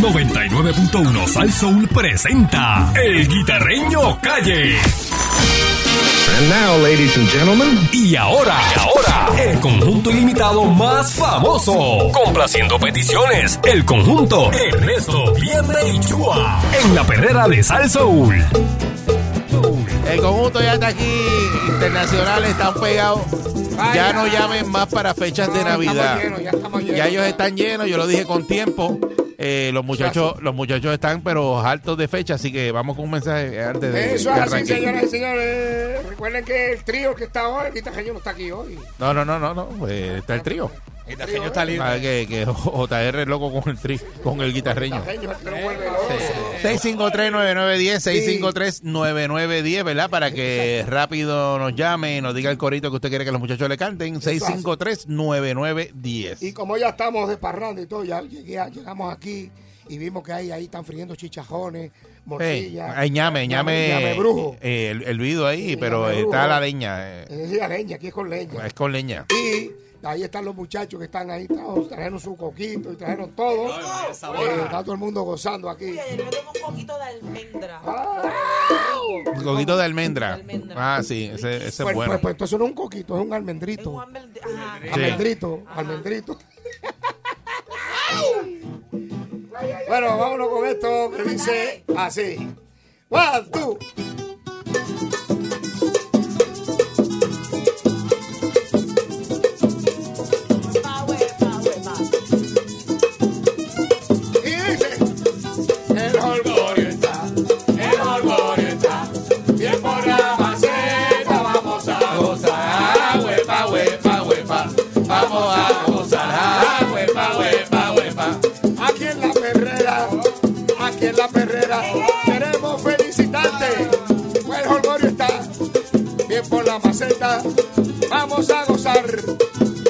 99.1 Sal Soul presenta El Guitarreño Calle. And now, ladies and gentlemen, Y ahora, y ahora, el conjunto ilimitado más famoso. Complaciendo peticiones, el conjunto Ernesto Vierne y Chua. En la perrera de Sal Soul. El conjunto ya está aquí, internacionales están pegados. Ya no llamen más para fechas de Navidad. Ya ellos están llenos, yo lo dije con tiempo. Eh, los muchachos, los muchachos están pero hartos de fecha, así que vamos con un mensaje antes de, Eso de es así, señoras y señores. Recuerden que el trío que está hoy, el guitarreño no está aquí hoy. No, no, no, no, no, pues está el trío. El guitarreño está libre. Ah, que, que JR es loco con el tri, con el guitarreño. guitarreño, el que no vuelve loco. 653-9910, 653-9910, ¿verdad? Para que rápido nos llame y nos diga el corito que usted quiere que los muchachos le canten. 653-9910. Y como ya estamos de parranda y todo, ya llegamos aquí y vimos que ahí, ahí están friendo chichajones, Hey, morcillas. hay ñame, ñame, Ñame brujo. eh, el, el ahí, Sí, pero está brujo. la leña, eh, Es la leña, aquí es con leña. es con leña. Y ahí están los muchachos que están ahí, trajeron, trajeron su coquito y trajeron todo. Eh, está todo el mundo gozando aquí. Oye, yo tengo un poquito de almendra. Un coquito de almendra. Ah, sí, ese, ese es Pues, bueno. pues, pues entonces no es un coquito, es un Es almendrito. un almendr- ajá. Sí. Almendrito, almendrito. bueno, vámonos con esto que dice así. One, two.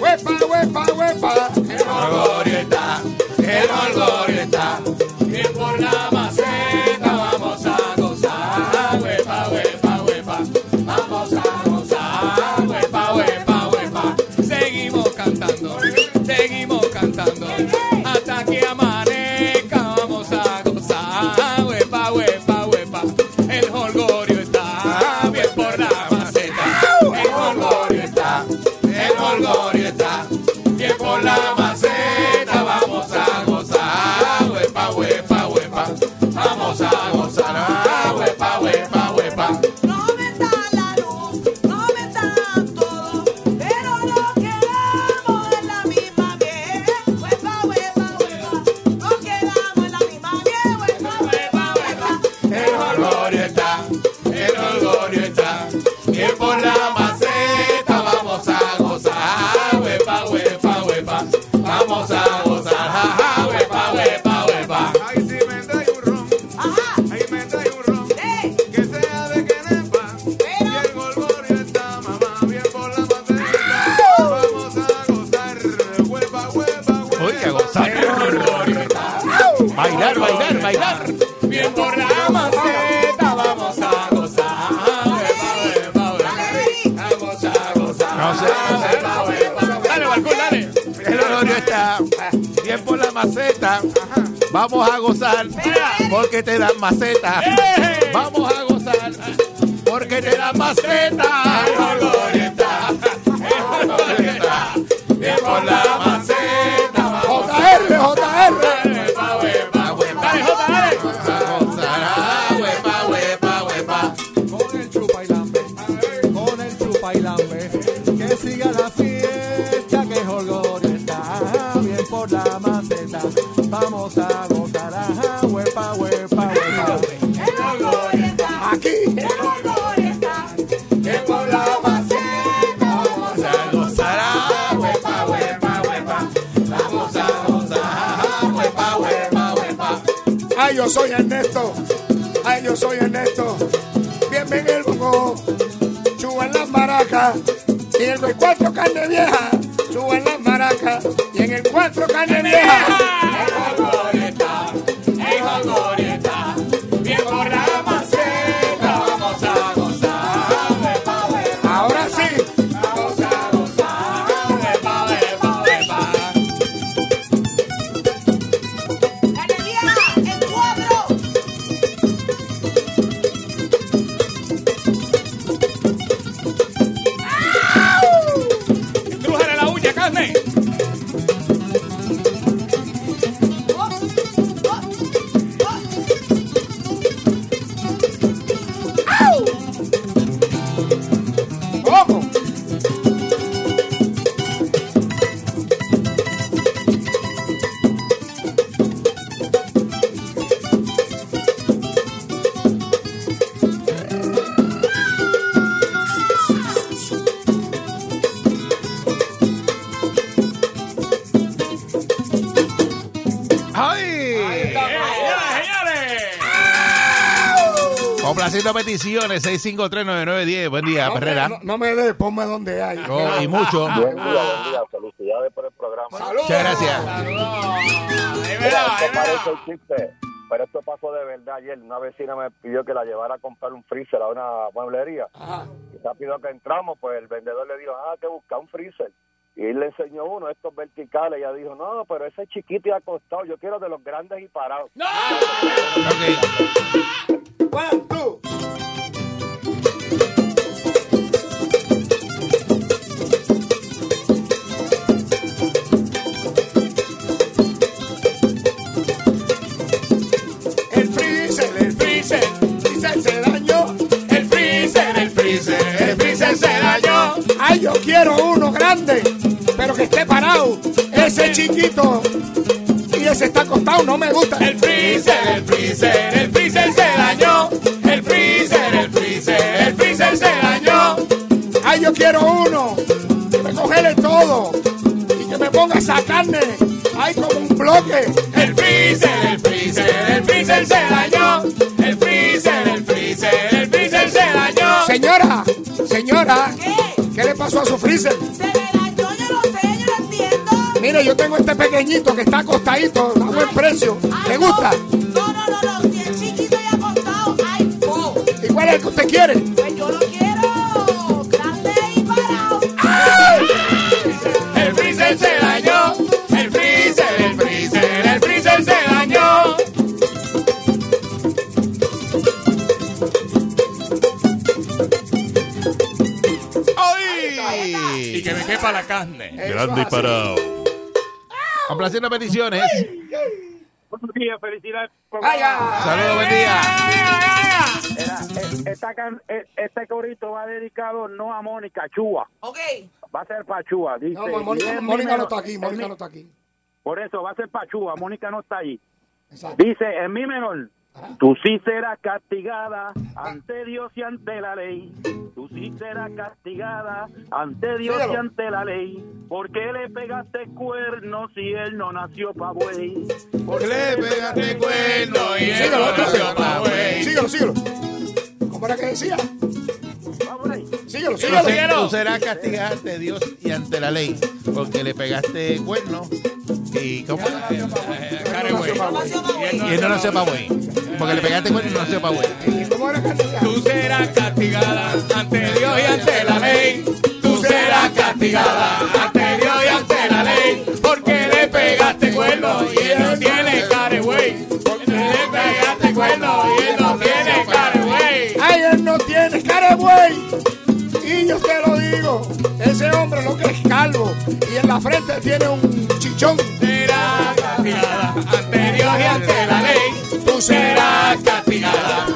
Huepa, huepa, huepa, el holgorio está, el holgorio Está por la maceta. Vamos a gozar porque te dan maceta. Vamos a gozar porque te dan maceta. Yo soy Ernesto. Ay, yo soy Ernesto. Bien, bien el. Chuba en las maracas. Y en el cuatro carne vieja. En las maracas. Y en el cuatro carne vieja. Complaciendo peticiones, 6539910. Buen día, No, Perrera. no, no me des, ponme donde hay. Oh, y mucho. Buen día, buen día. Felicidades por el programa. Muchas gracias. Chiste, pero esto pasó de verdad ayer. Una vecina me pidió que la llevara a comprar un freezer a una mueblería. Y rápido que entramos, pues el vendedor le dijo, ah, que busca un freezer. Y él le enseñó uno, estos verticales. Y ella dijo, no, pero ese es chiquito y acostado. Yo quiero de los grandes y parados. One, two. Ay, yo quiero uno grande, pero que esté parado. Ese chiquito y ese está acostado, no me gusta. El freezer, el freezer, el freezer uno que me congele todo y que me ponga esa carne. Ay, como un bloque. El freezer, el freezer, el freezer se dañó. El freezer, el freezer, el freezer se dañó. Señora, señora, ¿Qué? ¿qué le pasó a su freezer? Se me dañó, yo no sé, yo no entiendo. Mire, yo tengo este pequeñito que está acostadito a buen precio. ¿Le no. gusta? No, no, no, no. Si es chiquito y acostado, ay, fo. ¿Y cuál es el que usted quiere? Pues yo lo carne. Grande y parado. Complaciendo peticiones. Buenos días, felicidades. Saludos, buen día. Esta can- e- este corito va dedicado no a Mónica, Chua. Ok. Va a ser para Chua. Dice, No, pues Mónica, Mónica no está aquí, Mónica no está aquí. Por eso va a ser para Chua. Mónica no está ahí. Exacto. Dice, en mi menor, tú sí serás castigada ante Dios y ante la ley. Tú sí serás castigada ante Dios y ante la ley. ¿Por qué le pegaste cuernos si él no nació pa' buey? ¿Por qué le pegaste cuerno y él no nació pa' güey? Síguelo, síguelo. ¿Cómo era que decía? Síguelo, Tú síguelo. se- Tú serás castigada ante Dios y ante la ley, porque le pegaste cuerno y ¿cómo? Y él no nació pa' güey. Porque le pegaste cuerno y no nació pa' güey. Tú serás castigada ante Dios y ante la ley. Tú serás castigada ante Dios ante yo te lo digo, ese hombre lo que es calvo y en la frente tiene un chichón. Serás castigada ante Dios y ante la ley. Tú serás castigada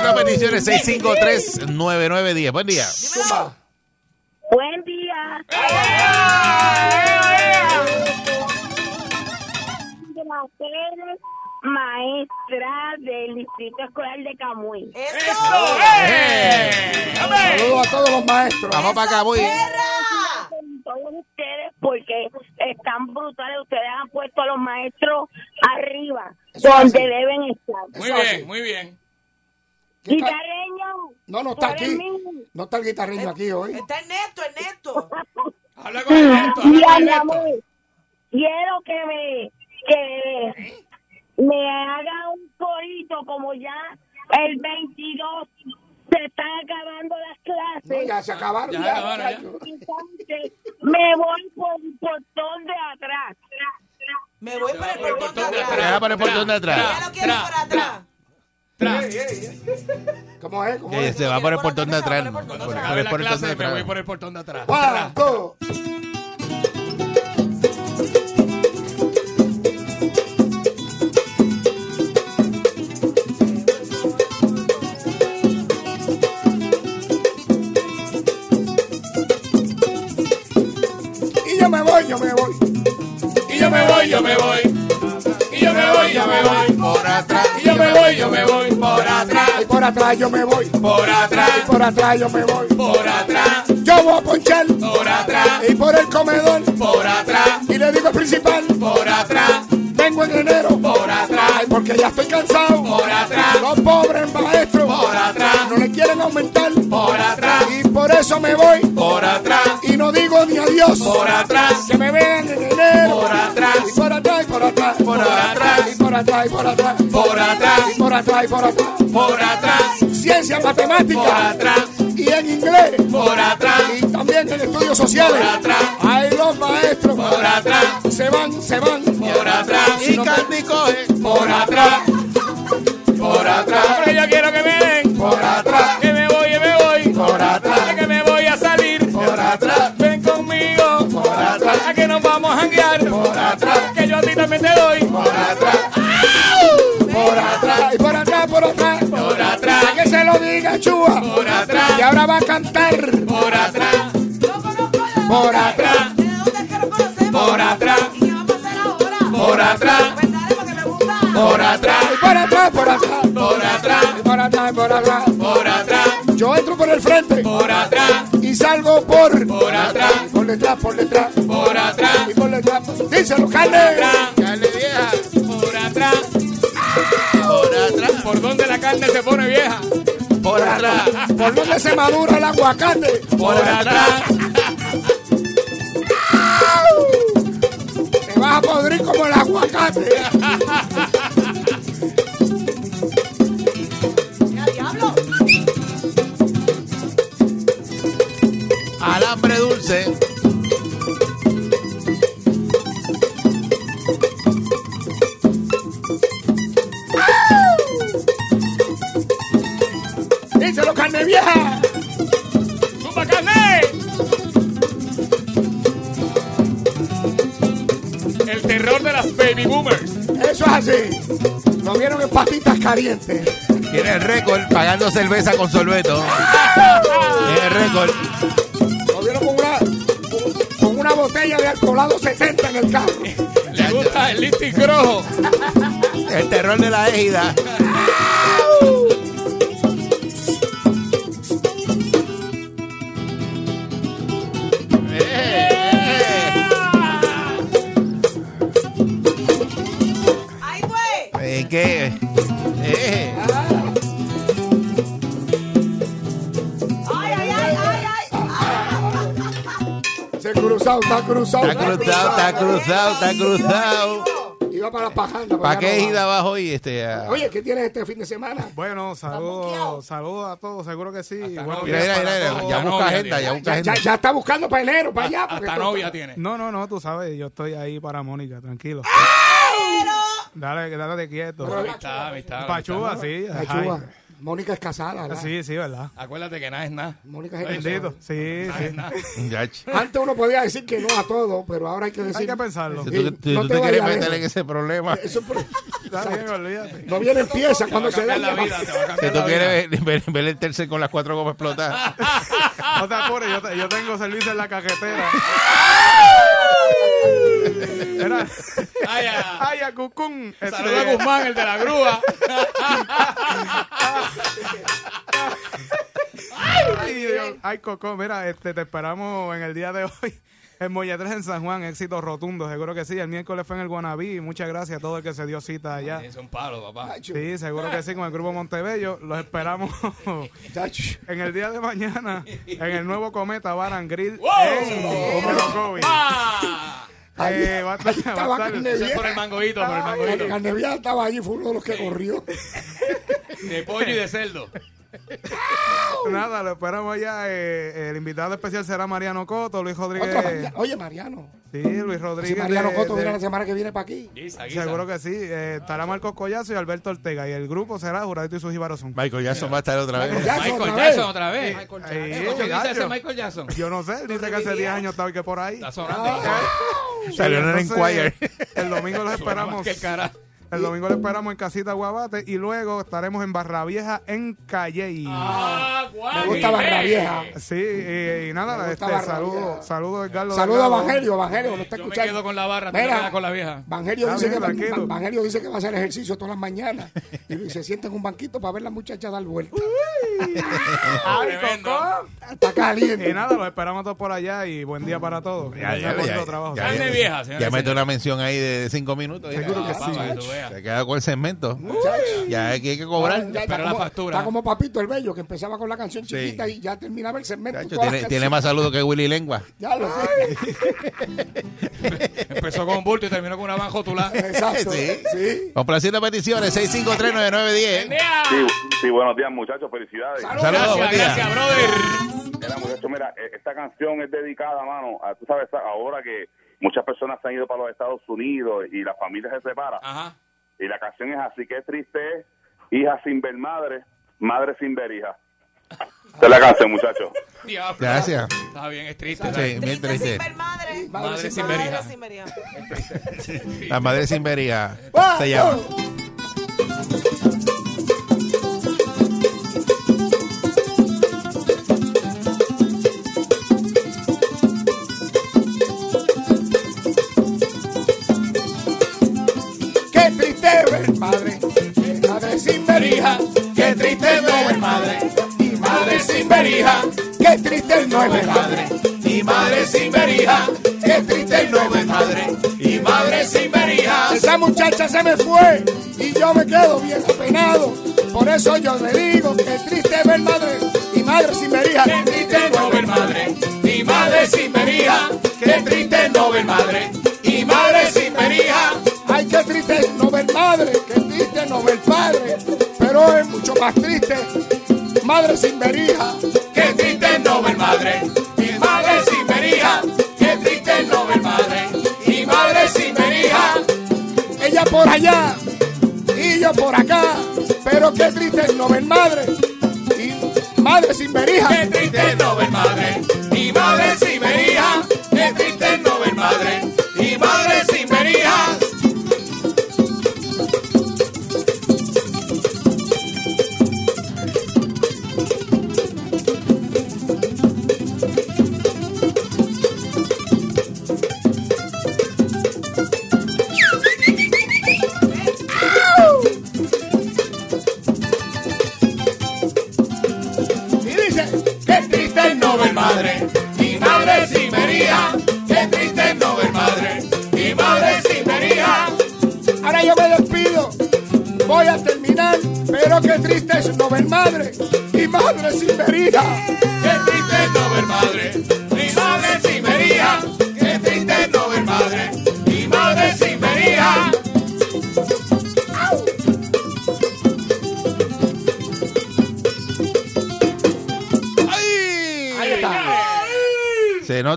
Complaciendo peticiones, 6539910. Buen día. Zumba. Buen día. Pérez, maestra del Distrito Escolar de Camuy. ¡Eso! ¡Eh! Saludos a todos los maestros. Vamos para acá, voy. ¡Perra! Con todos ustedes porque están brutales. Ustedes han puesto a los maestros arriba, Eso donde así. deben estar. Muy Eso bien, así. muy bien. ¿Qué Y ca- Careño, No, no está el aquí. No está el guitarreño aquí hoy. Está Ernesto, Ernesto. Habla con Ernesto, habla Mira, con mi amor, quiero que me, que me haga un corito como ya el 22 se están acabando las clases. No, ya se acabaron. Ya ya, acabaron, ya. Entonces, me voy por un portón de atrás. Me voy por el portón de atrás. Deja por el portón de atrás. Ya lo quiero por atrás. ¿Cómo es? ¿Cómo es? se va por el portón de atrás. Me voy por el portón de atrás. One, two. Y yo me voy, yo me voy. Y yo me voy, yo me voy. Y yo me voy, yo me voy. Por atrás. Y yo me voy, yo me voy. Por atrás. Y por atrás yo me voy. Por atrás. Y por atrás yo me voy. Por atrás. Yo voy a ponchar. Por atrás. Y por el comedor. Por atrás. Y le digo al principal. Por atrás. Vengo en enero. Por atrás. Porque ya estoy cansado. Por atrás. Los pobres maestros. Por atrás. No le quieren aumentar. Por atrás. Y por eso me voy. Por atrás. No digo ni adiós. Por atrás. Que me vean en enero. Por atrás. Y por atrás, y por atrás. Por atrás. Y por atrás, y por atrás. Por atrás. Y por atrás, y por atrás. Por atrás. Ciencia, Por matemática. atrás. Y en inglés. Por atrás. Y también en estudios sociales. Por atrás. Ay, los maestros. Por atrás. Se van, se van. Por atrás. Y Candy coge. Por atrás. Por atrás. Por atrás. Y ahora va a cantar. Por atrás. Yo conozco la Por atrás. ¿De dónde es que lo conocemos? Por atrás. ¿Y qué vamos a hacer ahora? Por atrás. Pues dale, porque me gusta. Por atrás. Y por atrás, por atrás. Por atrás. Y por atrás, por atrás. Por atrás. Yo entro por el frente. Por atrás. Y salgo por. Por atrás. Por detrás, por detrás. Por atrás. Y por detrás. Díselo, carne. Atrás. Carne vieja. Por atrás. Por atrás. ¿Por dónde la carne se pone vieja? Por atrás. ¿Por dónde se madura el aguacate? Por atrás. Te vas a podrir como el aguacate. ¡Ya, diablo! Alambre dulce. ¡Zumba carne! El terror de las baby boomers. Eso es así. Lo vieron en patitas calientes. Tiene el récord pagando cerveza con sorbeto. Tiene el récord. Lo vieron con una, con una botella de alcoholado 70 en el carro. Le gusta el listing crojo. El terror de la égida. Cruzado, está cruzado. Está cruzado, está cruzado, está cruzado. Iba para la pajanda. ¿Para qué ida abajo hoy? Este, ah? Oye, ¿qué tienes este fin de semana? Bueno, saludos saludos a todos, seguro que sí. Buenos Mira, días mira, para mira, todos. ya novia busca agenda, tiene. ya busca Ya, agenda. ya- ya está buscando para enero, para allá. porque Hasta esto- novia tiene. No, no, no, tú sabes, yo estoy ahí para Mónica, tranquilo. Dale, dale quieto. Amistad, amistad. Pachúa, sí. Ajá. Chuba, Mónica es casada, ¿verdad? Sí, sí, ¿verdad? Acuérdate que nada es nada. Mónica es Bendito. casada. Sí, Nada es sí. nada. Antes uno podía decir que no a todo, pero ahora hay que decir. Hay que pensarlo. Si Sí, tú, si no tú te te quieres vayas meter en ese problema, Eso por- Está bien, olvídate. no viene pieza Te va cuando a se cambiar daña. la vida, te va a si cambiar tú la vida. quieres ver, ver, ver el tercer con las cuatro gomas explotadas. No te apures, yo, te- yo tengo servicio en la cajetera. Era, Ay, ya. ay, a Cucún. Saluda a Guzmán, el de la grúa. y Video. Ay, Coco, mira, este, te esperamos en el día de hoy. En Moya 3 en San Juan, éxito rotundo, seguro que sí. El miércoles fue en el Guanabí. Muchas gracias a todo el que se dio cita allá. Es un palo, papá. Sí, seguro que sí, con el grupo Montebello. Los esperamos en el día de mañana en el nuevo Cometa Bar and Grill en Orocovi. Eh, va a estar- va a Estaba estar-. Por el mangoito, por el mangoito. Carne vieja estaba allí, fue uno de los que corrió. De pollo y de cerdo. Nada, lo esperamos allá. eh, el invitado especial será Mariano Coto, Luis Rodríguez. Maria- Oye, Mariano. Sí, Luis Si Rodríguez. Mariano de- Coto de- viene la semana que viene para aquí. Seguro que sí. Eh, estará Marcos Collazo y Alberto Ortega. Y el grupo será Juradito y sus Jibarozón. Michael Jackson va a estar otra vez. Michael Jackson Michael otra Jackson vez. otra vez. Ahí, ¿Qué dice ese Michael Jackson? Yo no sé, él dice que hace 10 años estaba que por ahí. Está sonando. Salió en el Enquirer. El domingo los esperamos. ¿Qué cara? El domingo lo esperamos en Casita Guabate y luego estaremos en Barra Vieja en Calle. Ah, Me gusta Barra Vieja. Sí, y, y nada, Me este, saludo, saludo Edgardo. Saluda a. Evangelio, Evangelio, lo está Yo me escuchando. quedo con la barra, Mira, con la vieja. Evangelio dice, bien, que, tranquilo. Evangelio dice que va a hacer ejercicio todas las mañanas y se sienta en un banquito para ver la muchacha dar vuelta. Ay, Tremendo. Coco. Está caliente. Y nada, los esperamos todos por allá y buen día para todos. Ya, ya, ya, trabajo. ya, Carne ya. vieja, señores Ya y mete una mención ahí de cinco minutos. Seguro que sí. Tú veas. Se queda con el segmento. Ya aquí hay que cobrar. Ya está Pero la como- factura. Está como Papito el Bello, que empezaba con la canción Sí. chiquita y ya terminaba el segmento. Tiene, más saludos que Willy Lengua. Ya lo sé. Empezó con un bulto y terminó con una banjo tulá. Exacto. Sí. sí. Complaciendo peticiones, 6539910. Sí, sí, buenos días, muchachos. Felicidades. Saludos. Saludos, buen Gracias, gracias, brother. Mira, muchachos, mira, eh, esta canción es dedicada, mano, a, tú sabes, ahora que muchas personas se han ido para los Estados Unidos y la familia se separa. Ajá. Y la canción es así, que triste es, hija sin ver madre, madre sin ver hija. Es la canción, muchachos. Gracias. Está bien, es triste. Sí, Triste triste. sin ver madre. Madre sin ver hija. sin ver hija. La madre sin vería. ¡Wow! Se llama. Triste no ver madre, y madre sin ver hija. Qué triste no ver madre, y madre sin ver hija. Esa muchacha se me fue y yo me quedo bien apenado. Por eso yo le digo que triste ver madre y madre sin ver hija. Qué triste no ver madre, y madre sin ver hija. Qué triste no ver madre, y madre sin ver hija. Ay, qué triste es no ver madre, qué triste no ver padre, pero es mucho más triste madre sin ver por allá y yo por acá, pero qué triste no ver madre y madre sin ver hija. Qué triste no y madre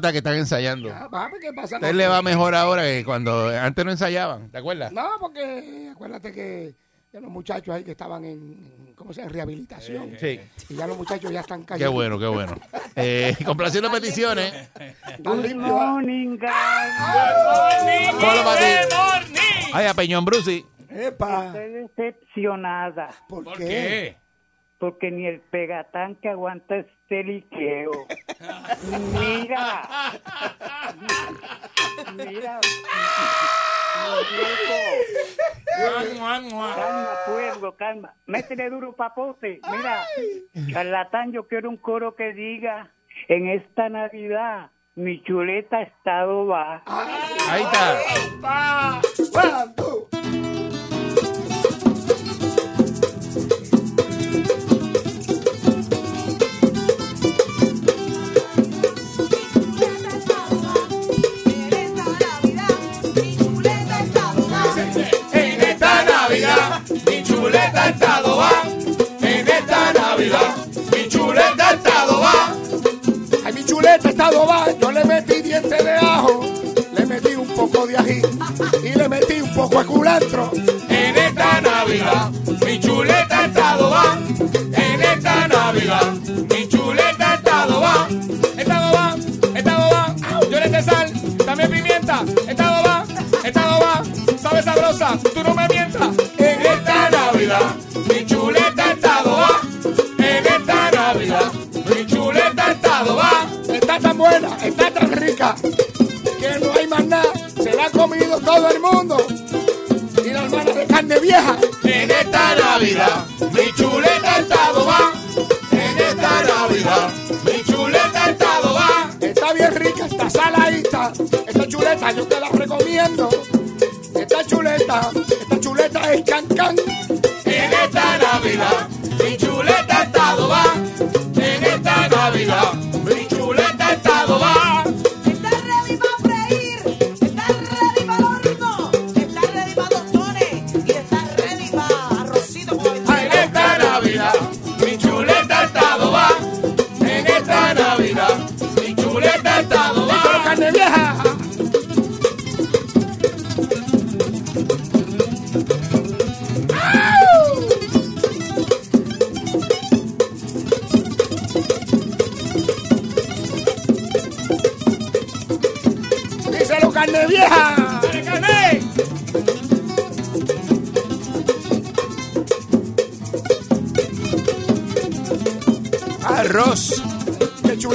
nota que están ensayando. Ah, vamos, ¿qué pasa? A usted le va mejor ahora que cuando antes no ensayaban, ¿te acuerdas? No, porque acuérdate que de los muchachos ahí que estaban en, ¿cómo se llama? En rehabilitación. Sí. Y ya los muchachos ya están Qué cayendo. bueno, qué bueno. Eh, complaciendo peticiones. Están limpios. ¿ah? Hola, Mati. Ay, a Peñón Brusi. Epa, Estoy decepcionada ¿por, ¿Por qué? qué? Porque ni el pegatán que aguanta este liqueo. Mira. Mira. Calma, pueblo, calma. alma. Métele duro papote. Mira, charlatán, yo quiero un coro que diga, en esta Navidad, mi chuleta estado va. Ahí está. Chuleta está va. En esta Navidad, mi chuleta está va. Ay, mi chuleta está adobada, yo le metí dientes de ajo, le metí un poco de ají y le metí un poco de culantro. En esta Navidad, mi chuleta está va. En esta Navidad, mi chuleta está va. Está va, está va. Yo le eché sal, también pimienta. Está va, está va. Sabe sabrosa, tú no me que no hay más nada, se la ha comido todo el mundo. Y la hermana de carne vieja. En esta Navidad, mi chuleta está va. En esta Navidad, mi chuleta está va. Está bien rica, está saladita. Esta chuleta yo te la recomiendo. Esta chuleta, esta chuleta es cancán. En esta Navidad,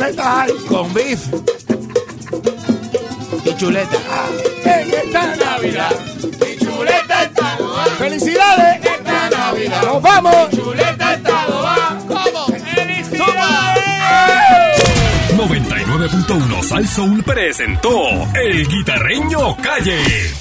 chuleta hay? con beef y chuleta. En esta Navidad, mi chuleta está va. ¡Felicidades! En esta Navidad, ¡Nos vamos! mi chuleta está va. ¿Cómo? ¡Felicidades! 99.1 Sal Soul presentó El Guitarreño Calle.